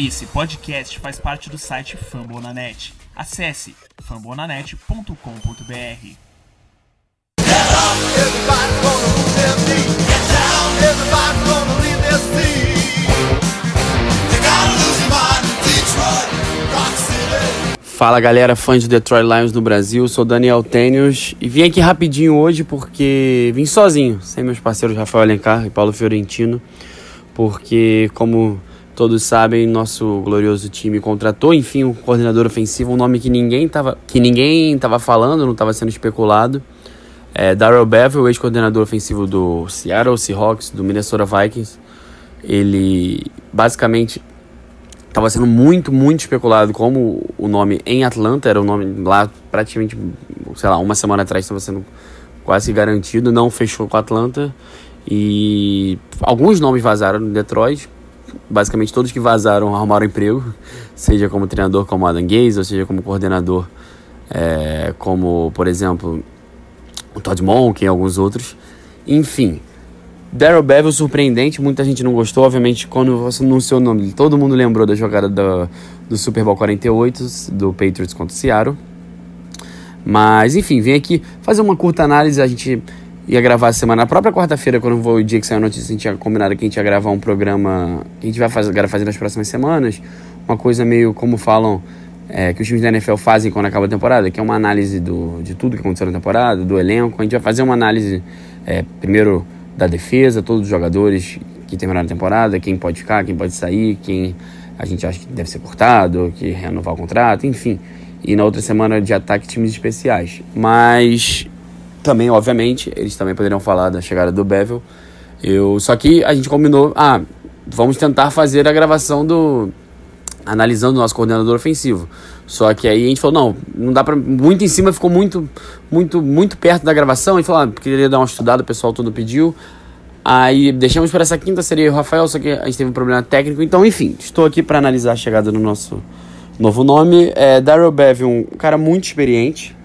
Esse podcast faz parte do site Fambonanet. Acesse fambonanet.com.br. Fala galera, fãs do Detroit Lions no Brasil, sou Daniel Tênios e vim aqui rapidinho hoje porque vim sozinho, sem meus parceiros Rafael Alencar e Paulo Fiorentino, porque como todos sabem, nosso glorioso time contratou, enfim, um coordenador ofensivo, um nome que ninguém tava, que ninguém tava falando, não estava sendo especulado. É, Darrell Bevel, ex-coordenador ofensivo do Seattle Seahawks, do Minnesota Vikings. Ele basicamente estava sendo muito, muito especulado como o nome em Atlanta era o nome lá praticamente, sei lá, uma semana atrás estava sendo quase garantido, não fechou com Atlanta. E alguns nomes vazaram no Detroit, basicamente todos que vazaram arrumaram emprego, seja como treinador como Adam Gaze, ou seja como coordenador, é, como por exemplo o Todd Monk e alguns outros. Enfim, Daryl Bevel surpreendente, muita gente não gostou, obviamente quando você anunciou o nome, todo mundo lembrou da jogada do, do Super Bowl 48 do Patriots contra o Seattle. Mas enfim, vim aqui fazer uma curta análise, a gente ia gravar semana, na própria quarta-feira, quando foi o dia que saiu a notícia, a gente tinha combinado que a gente ia gravar um programa que a gente vai fazer, fazer nas próximas semanas, uma coisa meio como falam é, que os times da NFL fazem quando acaba a temporada, que é uma análise do, de tudo que aconteceu na temporada, do elenco. A gente vai fazer uma análise, é, primeiro, da defesa, todos os jogadores que terminaram a temporada, quem pode ficar, quem pode sair, quem a gente acha que deve ser cortado, que renovar o contrato, enfim. E na outra semana de ataque, times especiais. Mas também, obviamente, eles também poderiam falar da chegada do Bevel. Eu, só que a gente combinou, ah, vamos tentar fazer a gravação do analisando o nosso coordenador ofensivo. Só que aí a gente falou, não, não dá para muito em cima, ficou muito muito muito perto da gravação, a gente falou, ah, queria dar uma estudada, o pessoal todo pediu. Aí deixamos para essa quinta, seria o Rafael, só que a gente teve um problema técnico. Então, enfim, estou aqui para analisar a chegada do nosso novo nome. É Daryl Bev, um cara muito experiente.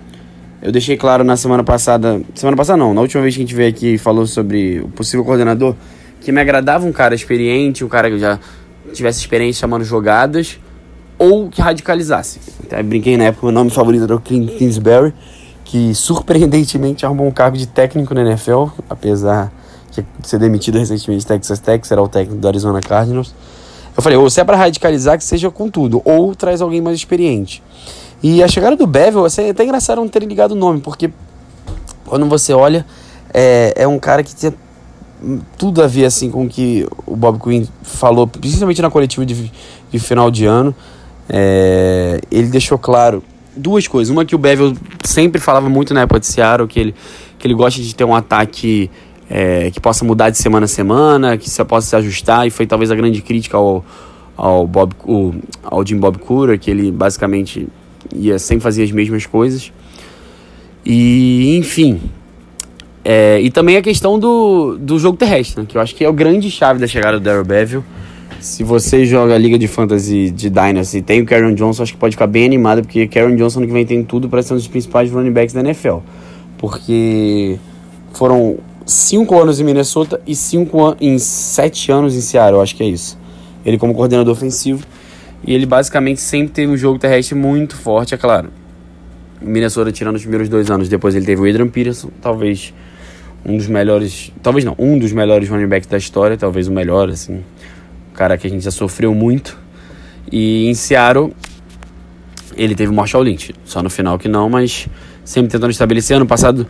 Eu deixei claro na semana passada, semana passada não, na última vez que a gente veio aqui e falou sobre o possível coordenador, que me agradava um cara experiente, um cara que já tivesse experiência chamando jogadas ou que radicalizasse. Até brinquei na época, o nome favorito era o Kingsbury, que surpreendentemente arrumou um cargo de técnico na NFL, apesar de ser demitido recentemente de Texas Tech, será o técnico do Arizona Cardinals. Eu falei, ou se é para radicalizar, que seja com tudo, ou traz alguém mais experiente. E a chegada do Bevel, assim, é até engraçado não terem ligado o nome, porque quando você olha, é, é um cara que tinha tudo a ver assim com o que o Bob Quinn falou, principalmente na coletiva de, de final de ano. É, ele deixou claro duas coisas. Uma que o Bevel sempre falava muito na época de Seattle, que ele, que ele gosta de ter um ataque é, que possa mudar de semana a semana, que você possa se ajustar, e foi talvez a grande crítica ao, ao, Bob, ao Jim Bob Cura, que ele basicamente ia sempre fazer as mesmas coisas. E, enfim, é, e também a questão do, do jogo terrestre, né, que eu acho que é o grande chave da chegada do Daryl Beville. Se você joga a Liga de Fantasy de Dynasty e tem o Karen Johnson, acho que pode ficar bem animado, porque Karen Johnson no que vem tem tudo para ser um dos principais running backs da NFL. Porque foram cinco anos em Minnesota e cinco an em sete anos em Seattle, acho que é isso. Ele como coordenador ofensivo. E ele basicamente sempre teve um jogo terrestre muito forte, é claro. Minnesota tirando os primeiros dois anos, depois ele teve o Adrian Peterson, talvez um dos melhores, talvez não, um dos melhores running backs da história, talvez o melhor, assim, um cara que a gente já sofreu muito. E em Seattle, ele teve o Marshall Lynch, só no final que não, mas sempre tentando estabelecer. Ano passado,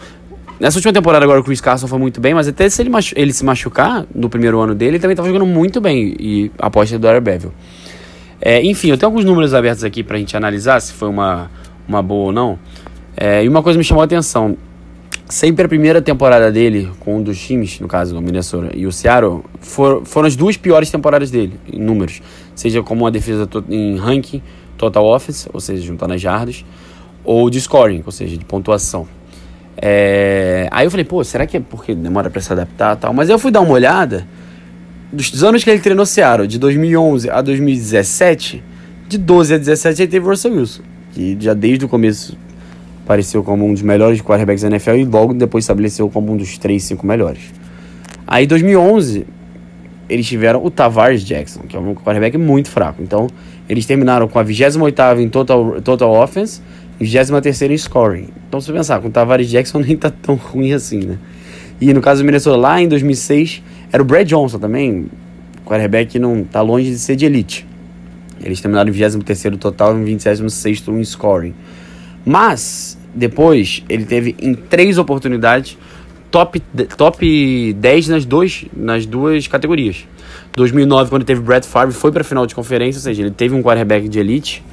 nessa última temporada agora o Chris Carson foi muito bem, mas até se ele, ele se machucar no primeiro ano dele, ele também estava jogando muito bem, e aposta do Bevel. É, enfim, eu tenho alguns números abertos aqui para a gente analisar se foi uma, uma boa ou não. É, e uma coisa me chamou a atenção sempre a primeira temporada dele com um dos times, no caso o Minnesota e o Seattle, for, foram as duas piores temporadas dele em números, seja como uma defesa em ranking, total offense, ou seja, juntar nas jardas, ou de scoring, ou seja, de pontuação. É... Aí eu falei, pô, será que é porque demora para se adaptar tal? Mas eu fui dar uma olhada dos anos que ele treinou Seattle, de 2011 a 2017, de 12 a 17 ele teve Russell Wilson, que já desde o começo apareceu como um dos melhores quarterbacks da NFL e logo depois estabeleceu como um dos 3, 5 melhores. Aí 2011, eles tiveram o Tavares Jackson, que é um quarterback muito fraco. Então, eles terminaram com a 28ª em total, total offense e 23ª em scoring. Então, se você pensar, com o Tavares Jackson nem tá tão ruim assim, né? E no caso do Minnesota, lá em 2006, era o Brad Johnson também, quarterback não tá longe de ser de elite. Eles terminaram em 23º total e em 26º em scoring. Mas, depois, ele teve em três oportunidades top, top 10 nas, dois, nas duas categorias. 2009, quando teve Brett Favre, foi para a final de conferência, ou seja, ele teve um quarterback de elite.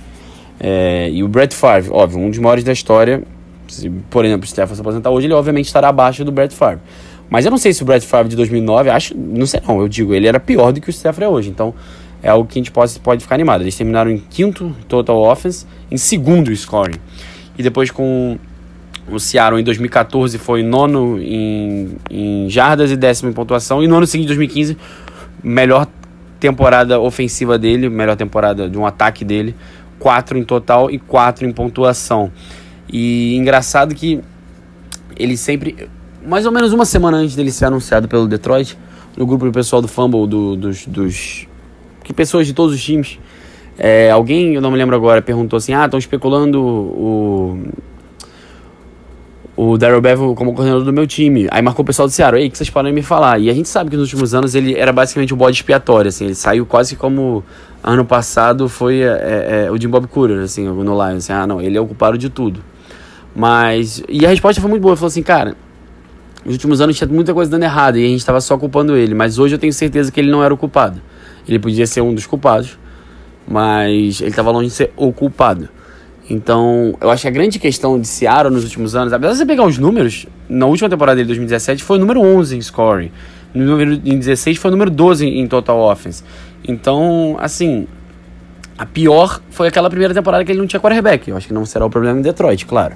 É, e o Brett Favre, óbvio, um dos maiores da história. Se, por exemplo, o Stephen se aposentar hoje, ele obviamente estará abaixo do Brett Favre. Mas eu não sei se o Brett Favre de 2009, acho, não sei não, eu digo, ele era pior do que o Stephen é hoje. Então, é algo que a gente pode, pode ficar animado. Eles terminaram em quinto total offense, em segundo scoring. E depois com o Seattle em 2014 foi nono em, em jardas e décimo em pontuação. E no ano seguinte, 2015, melhor temporada ofensiva dele, melhor temporada de um ataque dele. Quatro em total e quatro em pontuação. E engraçado que ele sempre, mais ou menos uma semana antes dele ser anunciado pelo Detroit, no grupo do pessoal do Fumble, do, dos, dos que pessoas de todos os times, é, alguém, eu não me lembro agora, perguntou assim: ah, estão especulando o o Daryl Bevel como coordenador do meu time. Aí marcou o pessoal do Seattle, ei, que vocês podem me falar? E a gente sabe que nos últimos anos ele era basicamente o bode expiatório, assim, ele saiu quase como ano passado foi é, é, é o Jim Bob Cooter, assim, no Lions, assim, ah, não, ele é o culpado de tudo. Mas, e a resposta foi muito boa, ele falou assim, cara, nos últimos anos tinha muita coisa dando errado e a gente estava só culpando ele, mas hoje eu tenho certeza que ele não era o culpado. Ele podia ser um dos culpados, mas ele estava longe de ser o culpado. Então, eu acho que a grande questão de Seattle nos últimos anos, apesar de você pegar os números, na última temporada dele, 2017, foi o número 11 em scoring. No número, em 16 foi o número 12 em total offense. Então, assim, a pior foi aquela primeira temporada que ele não tinha quarterback. Eu acho que não será o problema em Detroit, claro.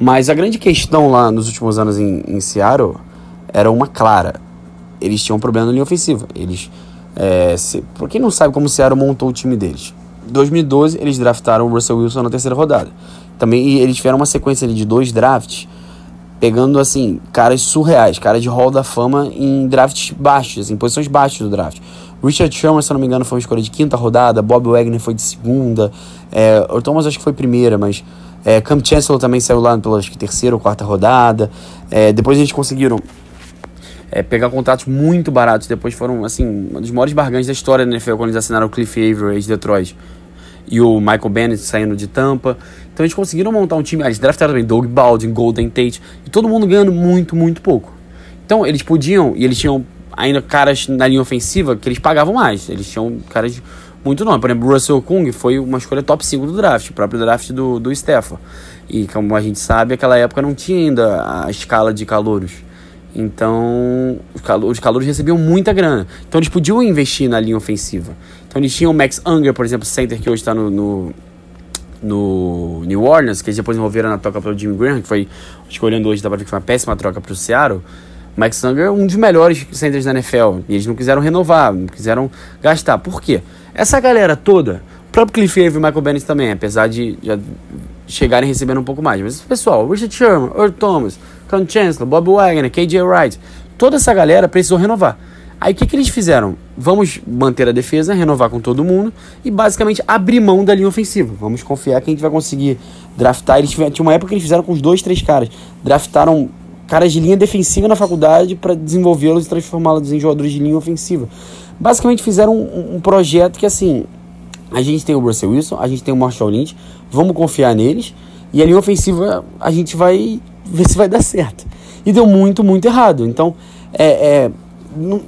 Mas a grande questão lá nos últimos anos em, em Seattle era uma clara. Eles tinham um problema na linha ofensiva. Eles, é, se, quem não sabe como o Seattle montou o time deles? 2012 eles draftaram o Russell Wilson na terceira rodada. Também eles tiveram uma sequência de dois drafts, pegando assim, caras surreais, caras de hall da fama em drafts baixos, em posições baixas do draft. Richard Sherman, se não me engano, foi uma escolha de quinta rodada, Bob Wagner foi de segunda, é, o Thomas acho que foi primeira, mas é, Cam Chancellor também saiu lá pela acho que terceira ou quarta rodada. É, depois eles conseguiram é, pegar contratos muito baratos. Depois foram, assim, uma das maiores barganhas da história da NFL quando eles assinaram o Cliff Avery de Detroit e o Michael Bennett saindo de Tampa. Então eles conseguiram montar um time. Ah, eles draftaram também Doug Baldwin, Golden Tate, e todo mundo ganhando muito, muito pouco. Então eles podiam, e eles tinham ainda caras na linha ofensiva que eles pagavam mais. Eles tinham caras muito nome. Por exemplo, Russell Kung foi uma escolha top 5 do draft, o próprio draft do, do Stafford. E como a gente sabe, aquela época não tinha ainda a escala de calouros. Então, os, calor, os calouros recebiam muita grana. Então, eles podiam investir na linha ofensiva. Então, eles tinham o Max Unger, por exemplo, center que hoje está no, no, no, New Orleans, que eles depois envolveram na troca pelo Jimmy Graham, que foi, escolhendo hoje, dá pra ver que foi uma péssima troca para o Seattle. Max Unger é um dos melhores centers da NFL. E eles não quiseram renovar, não quiseram gastar. Por quê? Essa galera toda, o próprio Cliff Avery e o Michael Bennett também, apesar de já chegarem recebendo um pouco mais. Mas, pessoal, Richard Sherman, Earl Thomas, Con Chancellor, Bob Wagner, KJ Wright, toda essa galera precisou renovar. Aí o que, que eles fizeram? Vamos manter a defesa, renovar com todo mundo e basicamente abrir mão da linha ofensiva. Vamos confiar que a gente vai conseguir draftar. Eles tiveram, tinha uma época que eles fizeram com os dois, três caras. Draftaram caras de linha defensiva na faculdade para desenvolvê-los e transformá-los em jogadores de linha ofensiva. Basicamente fizeram um, um, projeto que assim, a gente tem o Russell Wilson, a gente tem o Marshall Lynch, vamos confiar neles e a linha ofensiva a gente vai ver se vai dar certo. E deu muito, muito errado. Então, é, é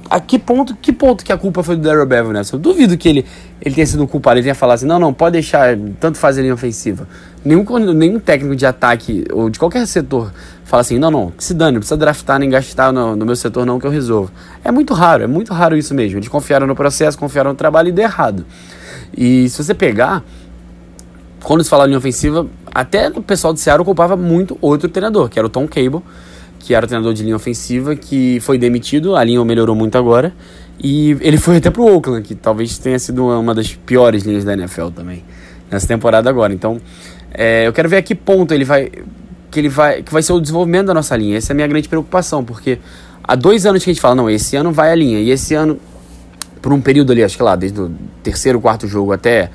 a que ponto, que ponto que a culpa foi do Daryl Bevel nessa? Eu duvido que ele, ele tenha sido culpado. Ele tenha falado assim, não, não, pode deixar, tanto fazer linha ofensiva. Nenhum, nenhum técnico de ataque ou de qualquer setor fala assim, não, não, que se dane, não precisa draftar nem gastar no, no meu setor não que eu resolvo. É muito raro, é muito raro isso mesmo. Eles confiaram no processo, confiaram no trabalho e deu errado. E se você pegar, quando se fala linha ofensiva, até o pessoal do Seattle culpava muito outro treinador, que era o Tom Cable, que era treinador de linha ofensiva, que foi demitido, a linha melhorou muito agora, e ele foi até pro Oakland, que talvez tenha sido uma das piores linhas da NFL também, nessa temporada agora. Então, é, eu quero ver a que ponto ele vai que ele vai que vai ser o desenvolvimento da nossa linha. Essa é a minha grande preocupação, porque há dois anos que a gente fala, não, esse ano vai a linha, e esse ano por um período ali, acho que lá, desde o terceiro, quarto jogo até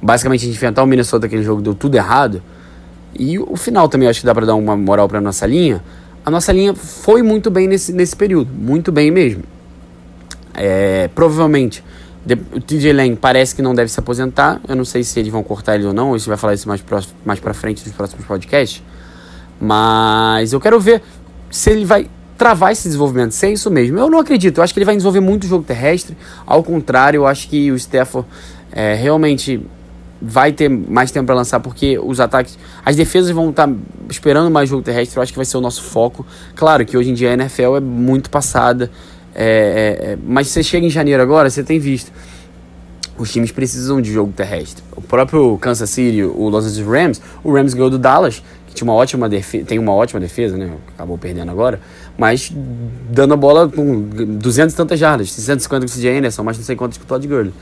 basicamente a gente enfrentar o Minnesota, aquele jogo deu tudo errado. E o final também acho que dá para dar uma moral para nossa linha. A nossa linha foi muito bem nesse, nesse período, muito bem mesmo. É, provavelmente o TJ Lang parece que não deve se aposentar. Eu não sei se eles vão cortar ele ou não. A gente vai falar isso mais, próximo, mais pra frente nos próximos podcasts. Mas eu quero ver se ele vai travar esse desenvolvimento. Se é isso mesmo. Eu não acredito. Eu acho que ele vai desenvolver muito o jogo terrestre. Ao contrário, eu acho que o Stafford é, realmente vai ter mais tempo para lançar porque os ataques, as defesas vão estar tá esperando mais jogo terrestre. Eu acho que vai ser o nosso foco. Claro que hoje em dia a NFL é muito passada, é, é, é, mas você chega em janeiro agora, você tem visto. Os times precisam de jogo terrestre. O próprio Kansas City, o Los Angeles Rams, o Rams ganhou do Dallas, tinha uma ótima defesa, tem uma ótima defesa, né? Acabou perdendo agora, mas dando a bola com 200 e tantas jardas, 650 com o CJ Anderson, mas não sei quantos com o Todd Gurley.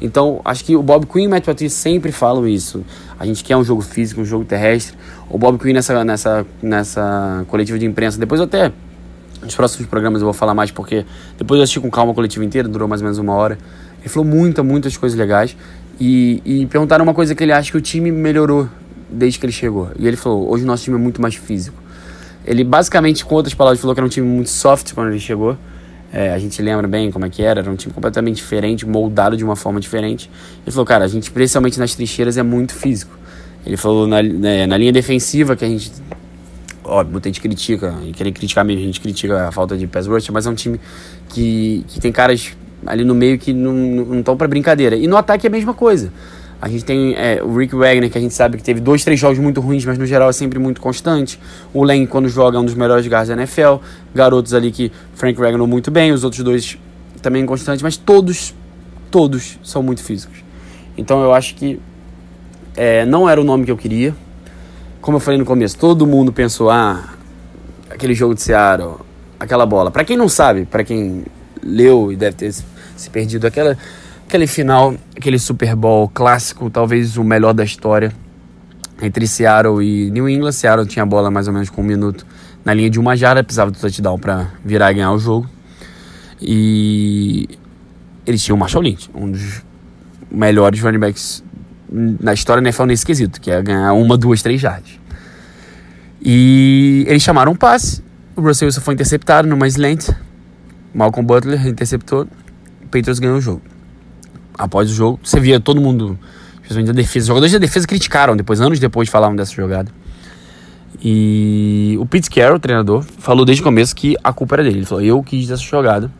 Então, acho que o Bob Quinn e o Matt Patricia sempre falam isso. A gente quer um jogo físico, um jogo terrestre. O Bob Quinn nessa, nessa, nessa coletiva de imprensa, depois até, nos próximos programas eu vou falar mais, porque depois eu assisti com calma a coletiva inteira, durou mais ou menos uma hora. Ele falou muita, muitas coisas legais. E, e perguntaram uma coisa que ele acha que o time melhorou desde que ele chegou. E ele falou: hoje o nosso time é muito mais físico. Ele basicamente, com outras palavras, falou que era um time muito soft quando ele chegou. É, a gente lembra bem como é que era, era um time completamente diferente, moldado de uma forma diferente. Ele falou, cara, a gente, principalmente nas trincheiras, é muito físico. Ele falou na, né, na linha defensiva que a gente. Óbvio, muita gente critica, e querer criticar mesmo, a gente critica a falta de pass rush, mas é um time que, que tem caras ali no meio que não estão para brincadeira. E no ataque é a mesma coisa. A gente tem é, o Rick Wagner, que a gente sabe que teve dois, três jogos muito ruins, mas no geral é sempre muito constante. O Len, quando joga, é um dos melhores guardas da NFL. Garotos ali que Frank Wagner muito bem, os outros dois também constantes, mas todos, todos são muito físicos. Então eu acho que é, não era o nome que eu queria. Como eu falei no começo, todo mundo pensou, ah, aquele jogo de Seattle, aquela bola. Para quem não sabe, para quem leu e deve ter se perdido, aquela aquele final, aquele Super Bowl clássico, talvez o melhor da história, entre Seattle e New England. Seattle tinha a bola mais ou menos com um minuto na linha de uma jarda, precisava do touchdown para virar e ganhar o jogo. E eles tinham o Marshall Lynch, um dos melhores running backs na história da NFL nesse quesito, que é ganhar uma, duas, três jardas. E eles chamaram um passe, o Russell Wilson foi interceptado numa slant, Malcolm Butler interceptou, o Patriots ganhou o jogo após o jogo. Você via todo mundo, especialmente a defesa, os jogadores da defesa criticaram depois, anos depois falavam dessa jogada. E o Pete Carroll, o treinador, falou desde o começo que a culpa era dele. Ele falou: Eu quis essa jogada.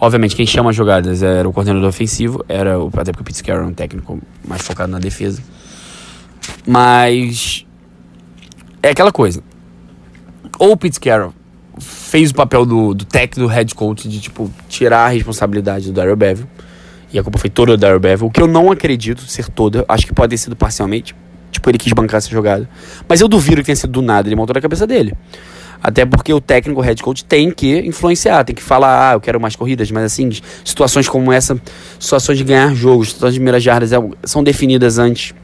Obviamente, quem chama as jogadas era o coordenador ofensivo, era o, até porque o Pete Carroll é um técnico mais focado na defesa. Mas é aquela coisa. Ou o Pete Carroll fez o papel do, do técnico, do head coach, de tipo tirar a responsabilidade do Daryl Beville e a culpa foi toda da Daryl Bevel, que eu não acredito ser toda, acho que pode ter sido parcialmente. Tipo, ele quis bancar essa jogada. Mas eu duvido que tenha sido do nada, ele montou na cabeça dele. Até porque o técnico, o head coach, tem que influenciar, tem que falar, ah, eu quero mais corridas, mas assim, situações como essa, situações de ganhar jogos, situações de primeiras jardas, é são definidas antes.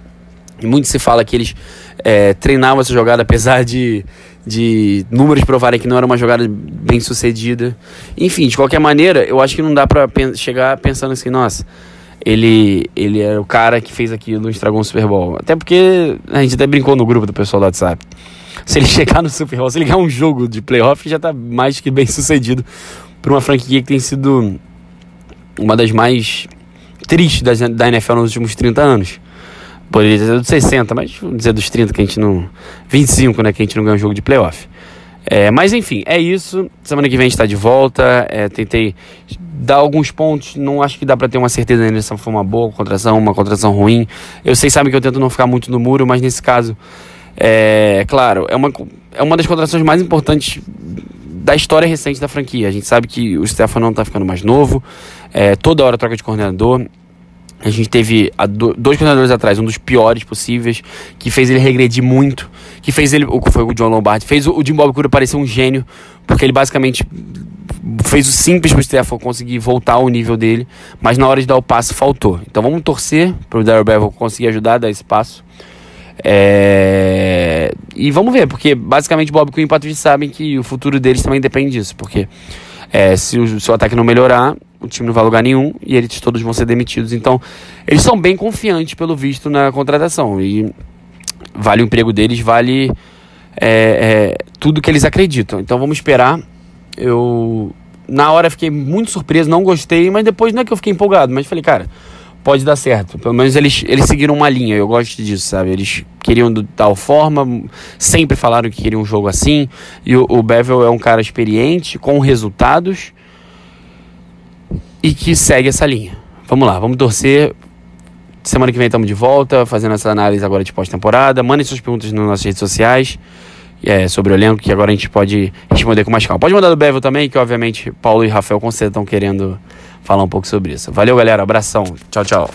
E muito se fala que eles é, treinavam essa jogada, apesar de, de números provarem que não era uma jogada bem sucedida. Enfim, de qualquer maneira, eu acho que não dá pra chegar pensando assim, nossa, ele, ele era o cara que fez aquilo e estragou um Super Bowl. Até porque a gente até brincou no grupo do pessoal do WhatsApp. Se ele chegar no Super Bowl, se ele ganhar um jogo de playoff, já tá mais que bem sucedido para uma franquia que tem sido uma das mais tristes da NFL nos últimos 30 anos. Poderia dizer dos 60, mas vamos dizer dos 30 que a gente não. 25, né? Que a gente não ganha um jogo de playoff. É, mas enfim, é isso. Semana que vem a gente está de volta. É, tentei dar alguns pontos. Não acho que dá para ter uma certeza ainda se foi uma boa contração, uma contração ruim. Eu sei, sabe que eu tento não ficar muito no muro, mas nesse caso, é claro, é uma, é uma das contrações mais importantes da história recente da franquia. A gente sabe que o Stefano não está ficando mais novo. É, toda hora troca de coordenador. A gente teve dois coordenadores atrás, um dos piores possíveis, que fez ele regredir muito, que fez ele, o que foi o John Lombardi, fez o, Jim Bob Cura parecer um gênio, porque ele basicamente fez o simples para o Stefan conseguir voltar ao nível dele, mas na hora de dar o passo faltou. Então vamos torcer para o Daryl Bevel conseguir ajudar a dar esse passo. É... E vamos ver, porque basicamente Bob Quinn e Patrick sabem que o futuro deles também depende disso, porque é, se, o, se o ataque não melhorar, o time não vai lugar nenhum e eles todos vão ser demitidos. Então, eles são bem confiantes, pelo visto, na contratação. E vale o emprego deles, vale é, é, tudo que eles acreditam. Então, vamos esperar. Eu, na hora, fiquei muito surpreso, não gostei, mas depois não é que eu fiquei empolgado, mas falei, cara, pode dar certo. Pelo menos eles, eles seguiram uma linha, eu gosto disso, sabe? Eles queriam de tal forma, sempre falaram que queriam um jogo assim. E o, o Bevel é um cara experiente, com resultados e que segue essa linha. Vamos lá, vamos torcer. Semana que vem estamos de volta, fazendo essa análise agora de pós-temporada. Mandem suas perguntas nas nossas redes sociais é, sobre o elenco, que agora a gente pode responder com mais calma. Pode mandar do Bevel também, que obviamente Paulo e Rafael com certeza estão querendo falar um pouco sobre isso. Valeu, galera. Abração. Tchau, tchau.